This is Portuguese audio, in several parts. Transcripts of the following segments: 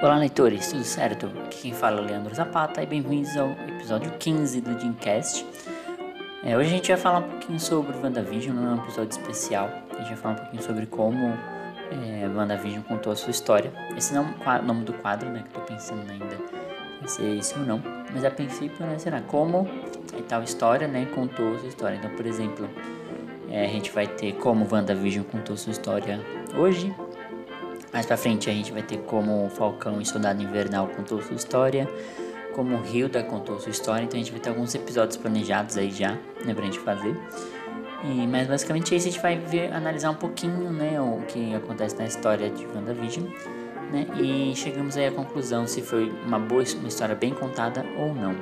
Olá, leitores, tudo certo? Aqui quem fala é o Leandro Zapata e bem-vindos ao episódio 15 do Dreamcast. É, hoje a gente vai falar um pouquinho sobre WandaVision, não é um episódio especial. A gente vai falar um pouquinho sobre como é, WandaVision contou a sua história. Esse não é o nome do quadro, né, que eu tô pensando ainda se é esse ou não. Mas a princípio, né, será como e tal história, né, contou a sua história. Então, por exemplo, é, a gente vai ter como WandaVision contou sua história hoje, mais pra frente a gente vai ter como o Falcão e Soldado Invernal contou sua história, como Hilda contou sua história, então a gente vai ter alguns episódios planejados aí já, né, pra gente fazer. E, mas basicamente é isso, a gente vai ver, analisar um pouquinho, né, o que acontece na história de WandaVision, né, e chegamos aí à conclusão se foi uma boa, uma história bem contada ou não.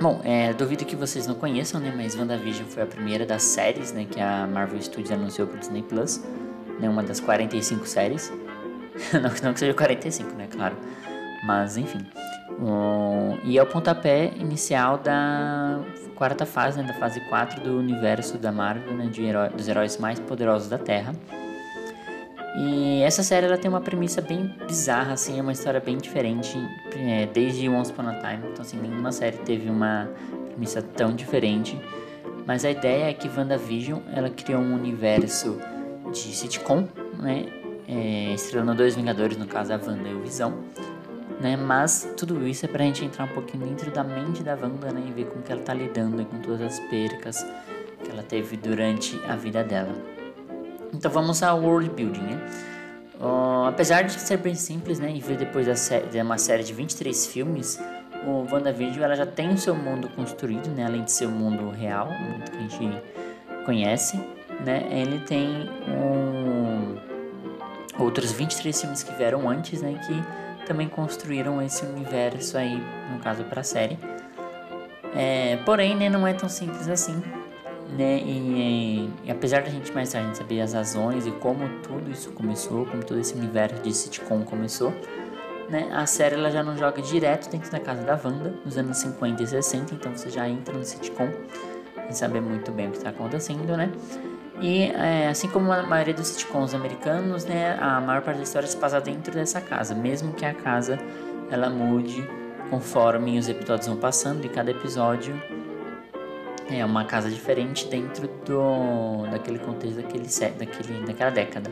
Bom, é, duvido que vocês não conheçam, né, mas WandaVision foi a primeira das séries, né, que a Marvel Studios anunciou pro Disney Plus nenhuma das 45 séries. não, não que seja 45, né, claro. Mas, enfim. Um, e é o pontapé inicial da quarta fase, né, da fase 4 do universo da Marvel, né, de heró dos heróis mais poderosos da Terra. E essa série ela tem uma premissa bem bizarra, assim, é uma história bem diferente é, desde Once Upon a Time. Então, assim, nenhuma série teve uma premissa tão diferente. Mas a ideia é que WandaVision ela criou um universo de sitcom, né? É, estrelando dois Vingadores, no caso a Wanda e o Visão. Né? Mas tudo isso é pra gente entrar um pouquinho dentro da mente da Wanda né? e ver como que ela tá lidando com todas as percas que ela teve durante a vida dela. Então vamos ao world building, né? Uh, apesar de ser bem simples, né, e depois de uma série de 23 filmes, o WandaVision ela já tem o seu mundo construído, né, além de ser o mundo real, um mundo que a gente conhece, né, ele tem um, outros 23 filmes que vieram antes, né, que também construíram esse universo aí, no caso para a série. É, porém, né, não é tão simples assim, né, e, e, apesar da gente mais tarde saber as razões e como tudo isso começou, como todo esse universo de sitcom começou, né, a série ela já não joga direto dentro da casa da Wanda, nos anos 50 e 60, então você já entra no sitcom sem saber muito bem o que está acontecendo, né? E é, assim como a maioria dos sitcoms americanos, né, a maior parte da história se passa dentro dessa casa, mesmo que a casa ela mude conforme os episódios vão passando e cada episódio é uma casa diferente dentro do daquele contexto daquele, daquele, daquela década.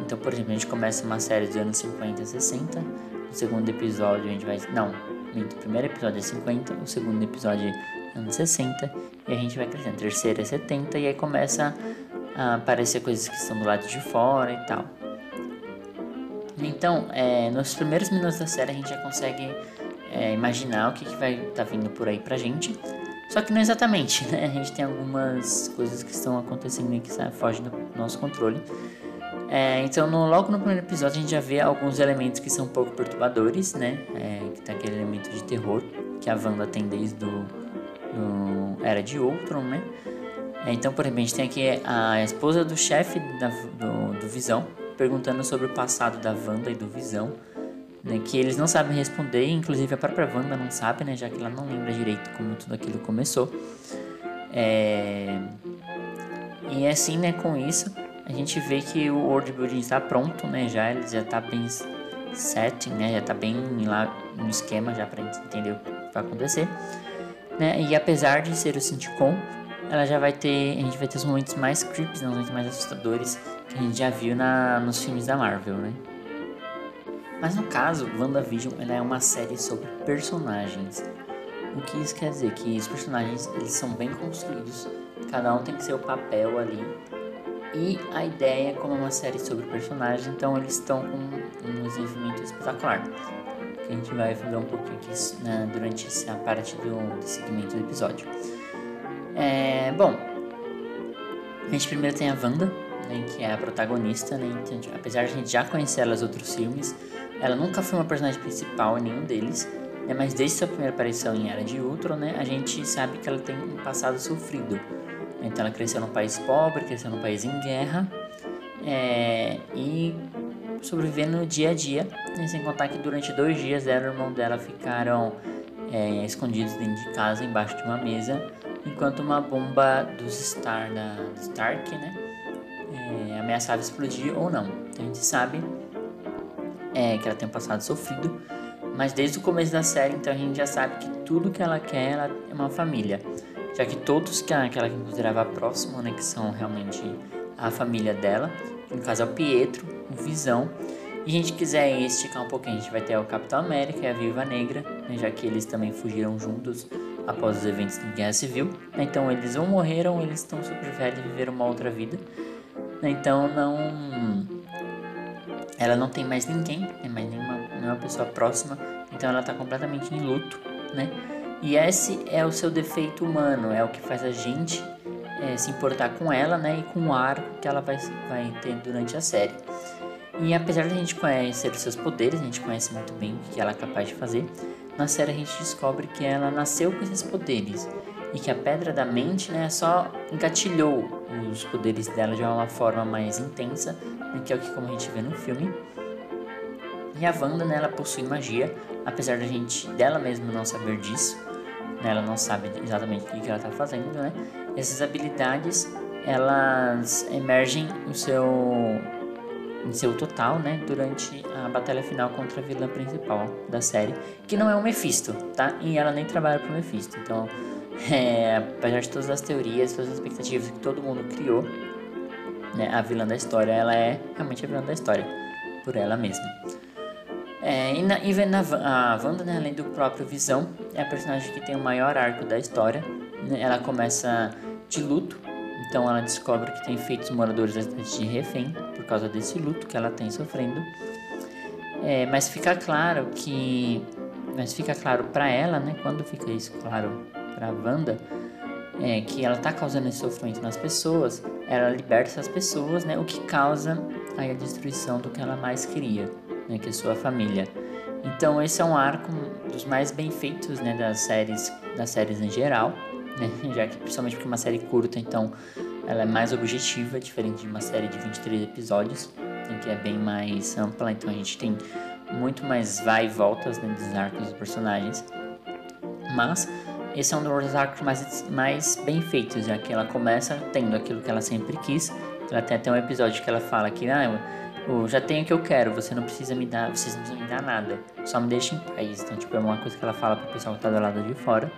Então, por exemplo, a gente começa uma série dos anos 50 e 60, no segundo episódio a gente vai... Não, o primeiro episódio é 50, o segundo episódio é anos 60, e a gente vai crescendo. Terceiro é 70, e aí começa aparecer coisas que estão do lado de fora e tal. Então, é, nos primeiros minutos da série a gente já consegue é, imaginar o que, que vai estar tá vindo por aí pra gente. Só que não exatamente, né? A gente tem algumas coisas que estão acontecendo e que fogem do nosso controle. É, então, no, logo no primeiro episódio, a gente já vê alguns elementos que são um pouco perturbadores, né? É, que tem aquele elemento de terror que a Wanda tem desde do Era de Ultron, né? É, então, por exemplo, a gente tem aqui a esposa do chefe do, do Visão perguntando sobre o passado da Wanda e do Visão, né, que eles não sabem responder, inclusive a própria Wanda não sabe, né, já que ela não lembra direito como tudo aquilo começou. É... E assim, né, com isso, a gente vê que o world building está pronto, né, já ele já está bem setting, né, já está bem lá no esquema já para entender o que vai acontecer. Né, e apesar de ser o sitcom, ela já vai ter. A gente vai ter os momentos mais creeps, né, os momentos mais assustadores que a gente já viu na, nos filmes da Marvel, né? Mas no caso, WandaVision ela é uma série sobre personagens. O que isso quer dizer? Que os personagens eles são bem construídos, cada um tem seu papel ali. E a ideia, como é uma série sobre personagens, então eles estão com um desenvolvimento espetacular. Que a gente vai ver um pouquinho aqui né, durante essa parte do, do segmento do episódio. É, bom, a gente primeiro tem a Wanda, né, que é a protagonista, né, então, apesar de a gente já conhecer ela nos outros filmes, ela nunca foi uma personagem principal em nenhum deles, né, mas desde sua primeira aparição em Era de Ultron, né, a gente sabe que ela tem um passado sofrido. Então ela cresceu num país pobre, cresceu num país em guerra, é, e sobrevivendo no dia a dia, né, sem contar que durante dois dias ela e o irmão dela ficaram é, escondidos dentro de casa, embaixo de uma mesa, enquanto uma bomba dos Star, da Stark, né, é, ameaçava explodir ou não. Então a gente sabe é, que ela tem um passado sofrido, mas desde o começo da série, então a gente já sabe que tudo que ela quer ela é uma família, já que todos que ela, que ela considerava próximo, né, que são realmente a família dela, no caso é o Pietro, o Visão, e a gente quiser esticar um pouquinho, a gente vai ter o Capitão América e a Viva Negra, né, já que eles também fugiram juntos após os eventos da Guerra Civil. Então eles ou morreram, eles estão super velhos e viveram uma outra vida. Então não. Ela não tem mais ninguém, né, mais nenhuma, nenhuma pessoa próxima. Então ela está completamente em luto, né? E esse é o seu defeito humano, é o que faz a gente é, se importar com ela, né? E com o arco que ela vai, vai ter durante a série. E apesar de a gente conhecer os seus poderes, a gente conhece muito bem o que ela é capaz de fazer, na série a gente descobre que ela nasceu com esses poderes e que a pedra da mente né, só engatilhou os poderes dela de uma forma mais intensa, né, que é o que como a gente vê no filme. E a Wanda, né, ela possui magia, apesar da gente dela mesma não saber disso, né, ela não sabe exatamente o que ela está fazendo, né? Essas habilidades elas emergem no seu em seu total, né, durante a batalha final contra a vilã principal da série, que não é o Mephisto, tá? E ela nem trabalha pro Mephisto. Então, é, apesar de todas as teorias, todas as expectativas que todo mundo criou, né, a vilã da história, ela é realmente a vilã da história, por ela mesma. É, e na, e na, a Wanda, né, além do próprio Visão, é a personagem que tem o maior arco da história. Né, ela começa de luto, então ela descobre que tem feitos moradores da cidade de refém causa desse luto que ela tem sofrendo. É, mas fica claro que, mas fica claro para ela, né? Quando fica isso claro para Wanda, é, que ela está causando esse sofrimento nas pessoas, ela liberta essas pessoas, né? O que causa aí a destruição do que ela mais queria, né? Que é sua família. Então esse é um arco dos mais bem feitos, né? Das séries, das séries em geral né? Já que principalmente porque é uma série curta, então ela é mais objetiva, diferente de uma série de 23 episódios, em que é bem mais ampla, então a gente tem muito mais vai e voltas né, dos arcos dos personagens. Mas esse é um dos arcos mais, mais bem feitos, já que ela começa tendo aquilo que ela sempre quis. Ela tem até um episódio que ela fala que ah, eu, já tenho o que eu quero, você não precisa me dar, vocês não precisam me dar nada, só me deixa em paz. Então, tipo, é uma coisa que ela fala pro pessoal que tá do lado de fora.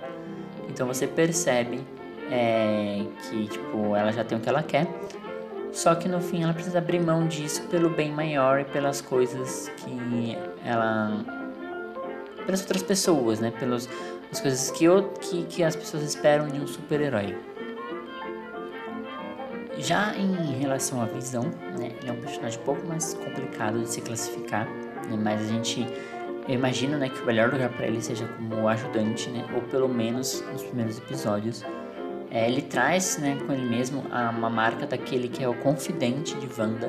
Então você percebe é, que tipo ela já tem o que ela quer, só que no fim ela precisa abrir mão disso pelo bem maior e pelas coisas que ela, pelas outras pessoas, né? Pelas as coisas que, eu, que, que as pessoas esperam de um super-herói. Já em relação à visão, né, ele é um personagem um pouco mais complicado de se classificar, né, mas a gente eu imagino, né, que o melhor lugar para ele seja como ajudante, né, ou pelo menos nos primeiros episódios. É, ele traz, né, com ele mesmo a, uma marca daquele que é o confidente de Wanda,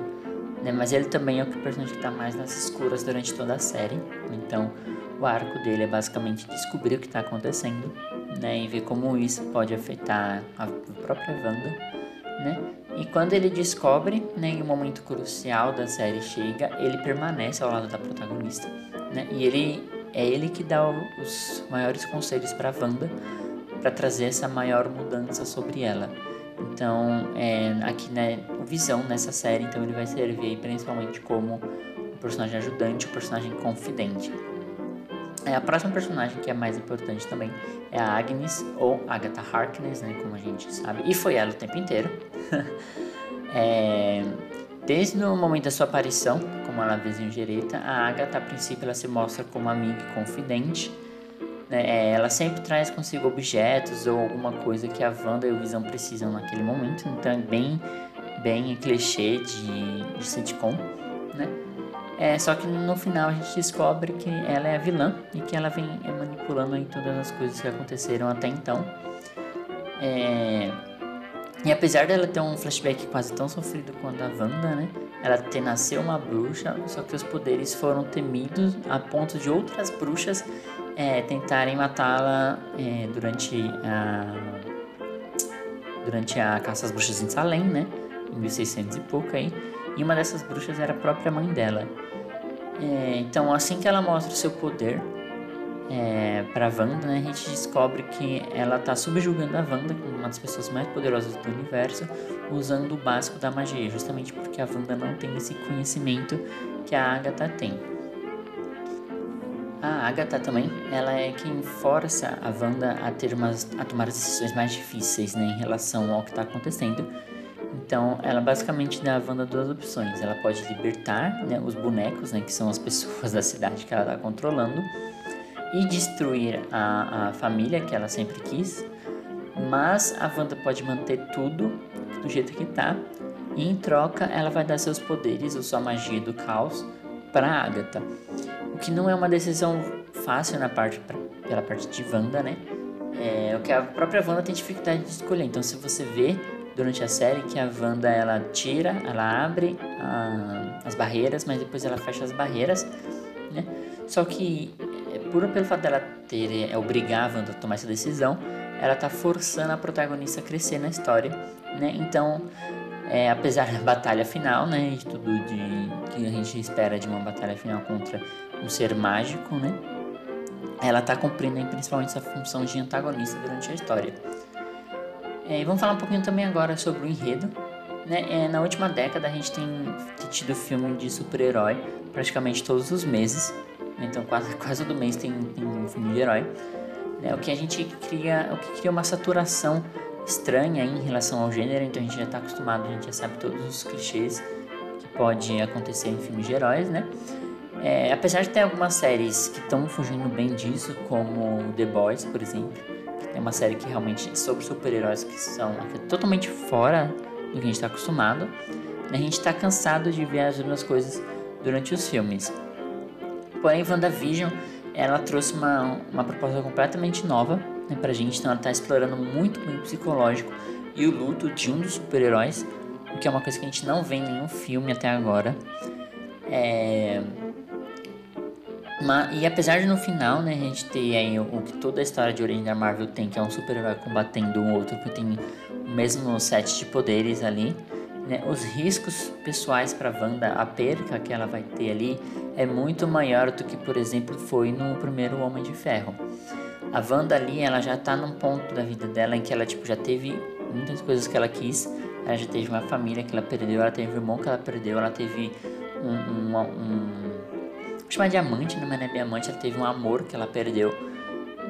né, mas ele também é o personagem que está mais nas escuras durante toda a série. Então, o arco dele é basicamente descobrir o que está acontecendo, né, e ver como isso pode afetar a própria Wanda, né. E quando ele descobre, né, em um momento crucial da série chega, ele permanece ao lado da protagonista né? E ele é ele que dá os maiores conselhos para Wanda para trazer essa maior mudança sobre ela. Então, é, aqui né, o Visão nessa série, então ele vai servir principalmente como o personagem ajudante, o personagem confidente. É, a próxima personagem que é mais importante também é a Agnes, ou Agatha Harkness, né, como a gente sabe, e foi ela o tempo inteiro. é, Desde o momento da sua aparição, como ela vizinho Gereta, a Agatha a princípio ela se mostra como amiga e confidente. Né? É, ela sempre traz consigo objetos ou alguma coisa que a Wanda e o Visão precisam naquele momento. Então é bem, bem clichê de, de sitcom, né? É, só que no final a gente descobre que ela é a vilã e que ela vem manipulando em todas as coisas que aconteceram até então. É, e apesar dela ter um flashback quase tão sofrido quanto a Wanda, né? Ela ter nasceu uma bruxa, só que os poderes foram temidos a ponto de outras bruxas é, tentarem matá-la é, durante a durante a caça às bruxas em Salem, né? Em 1600 e pouco aí. E uma dessas bruxas era a própria mãe dela. É, então, assim que ela mostra o seu poder, é, para Wanda, né, a gente descobre que ela está subjugando a Wanda, uma das pessoas mais poderosas do universo, usando o básico da magia, justamente porque a Wanda não tem esse conhecimento que a Agatha tem. A Agatha também, ela é quem força a Wanda a ter umas, a tomar as decisões mais difíceis, né, em relação ao que está acontecendo. Então, ela basicamente dá a Wanda duas opções. Ela pode libertar né, os bonecos, né, que são as pessoas da cidade que ela está controlando, e destruir a, a família que ela sempre quis. Mas a Wanda pode manter tudo do jeito que está e em troca ela vai dar seus poderes ou sua magia do caos para Agatha. Que não é uma decisão fácil na parte pela parte de Wanda, né? É o que a própria Wanda tem dificuldade de escolher. Então, se você vê durante a série que a Wanda ela tira, ela abre a, as barreiras, mas depois ela fecha as barreiras, né? Só que é, por pelo fato dela ter é, obrigar a Wanda a tomar essa decisão, ela tá forçando a protagonista a crescer na história, né? Então é, apesar da batalha final, né, de tudo de, que a gente espera de uma batalha final contra um ser mágico, né, ela está cumprindo principalmente essa função de antagonista durante a história. É, vamos falar um pouquinho também agora sobre o enredo. Né? É, na última década a gente tem tido filme de super-herói praticamente todos os meses, né? então quase, quase todo mês tem, tem um filme de herói. Né? O que a gente cria, o que cria uma saturação estranha em relação ao gênero, então a gente já está acostumado, a gente já sabe todos os clichês pode acontecer em filmes de heróis, né? É, apesar de ter algumas séries que estão fugindo bem disso, como The Boys, por exemplo, que é uma série que realmente é sobre super-heróis que são totalmente fora do que a gente está acostumado, né? a gente está cansado de ver as mesmas coisas durante os filmes. Porém, WandaVision, ela trouxe uma, uma proposta completamente nova né, pra gente, então ela tá explorando muito bem o psicológico e o luto de um dos super-heróis, o que é uma coisa que a gente não vê em nenhum filme até agora. É... Mas, e apesar de no final, né, a gente ter aí o, o, que toda a história de origem da Marvel tem, que é um super-herói combatendo um outro que tem o mesmo set de poderes ali, né, os riscos pessoais para Wanda, a perca que ela vai ter ali, é muito maior do que, por exemplo, foi no primeiro Homem de Ferro. A Wanda ali, ela já tá num ponto da vida dela em que ela, tipo, já teve muitas coisas que ela quis. Ela já teve uma família que ela perdeu, ela teve um irmão que ela perdeu, ela teve um... um, um vou chamar de amante, não é diamante, ela teve um amor que ela perdeu.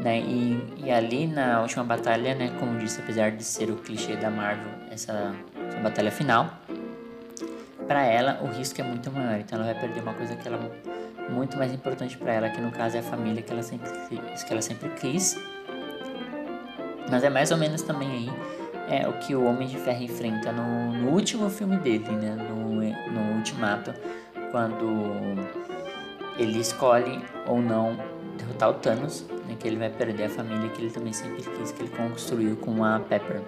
Né? E, e ali na última batalha, né, como disse, apesar de ser o clichê da Marvel, essa, essa batalha final, para ela o risco é muito maior. Então ela vai perder uma coisa que ela muito mais importante para ela, que no caso é a família que ela sempre que ela sempre quis. Mas é mais ou menos também aí é o que o Homem de Ferro enfrenta no, no último filme dele, né? No, no Ultimato, quando ele escolhe ou não derrotar o Thanos, né? Que ele vai perder a família que ele também sempre quis, que ele construiu com a Pepper.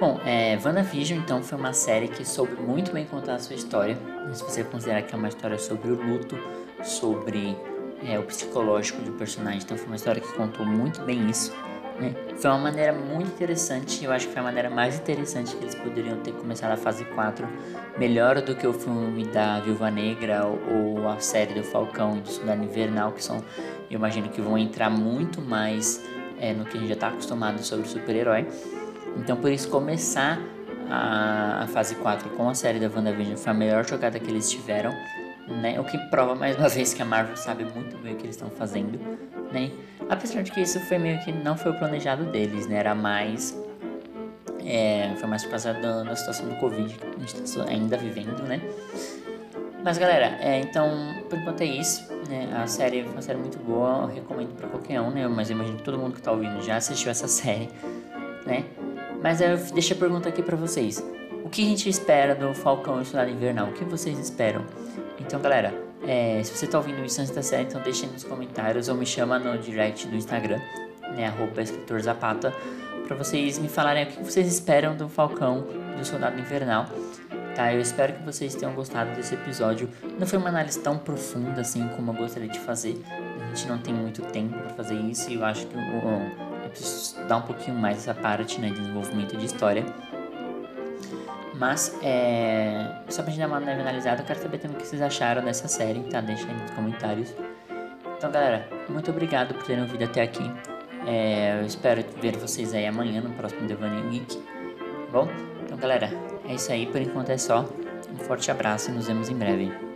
Bom, é, WandaVision então foi uma série que soube muito bem contar a sua história. Se você considerar que é uma história sobre o luto, sobre é, o psicológico do personagem, então foi uma história que contou muito bem isso. Né? Foi uma maneira muito interessante, eu acho que foi a maneira mais interessante que eles poderiam ter começado a fase 4, melhor do que o filme da Viúva Negra ou, ou a série do Falcão e do Soldado Invernal, que são, eu imagino que vão entrar muito mais é, no que a gente já está acostumado sobre super-herói. Então, por isso, começar a, a fase 4 com a série da WandaVision foi a melhor jogada que eles tiveram, né? O que prova mais uma vez que a Marvel sabe muito bem o que eles estão fazendo, né? Apesar de que isso foi meio que não foi o planejado deles, né? Era mais. É, foi mais por causa da, da situação do Covid que a gente está ainda vivendo, né? Mas galera, é, então por enquanto é isso. Né? A série foi uma série muito boa, eu recomendo para qualquer um, né? Mas eu imagino que todo mundo que tá ouvindo já assistiu essa série, né? Mas eu deixo a pergunta aqui para vocês. O que a gente espera do Falcão e Soldado Invernal? O que vocês esperam? Então, galera, é, se você tá ouvindo isso antes da série, então deixa nos comentários ou me chama no direct do Instagram, né, arroba escritor Zapata, pra vocês me falarem o que vocês esperam do Falcão do Soldado Invernal. Tá, eu espero que vocês tenham gostado desse episódio. Não foi uma análise tão profunda assim como eu gostaria de fazer. A gente não tem muito tempo para fazer isso e eu acho que o, eu preciso dar um pouquinho mais essa parte né, de desenvolvimento de história. Mas, é, só pra gente dar uma leve analisada, eu quero saber também o que vocês acharam dessa série, tá? Deixa aí nos comentários. Então, galera, muito obrigado por terem ouvido até aqui. É, eu espero ver vocês aí amanhã no próximo Devaneio Geek. Tá bom? Então, galera, é isso aí. Por enquanto é só. Um forte abraço e nos vemos em breve.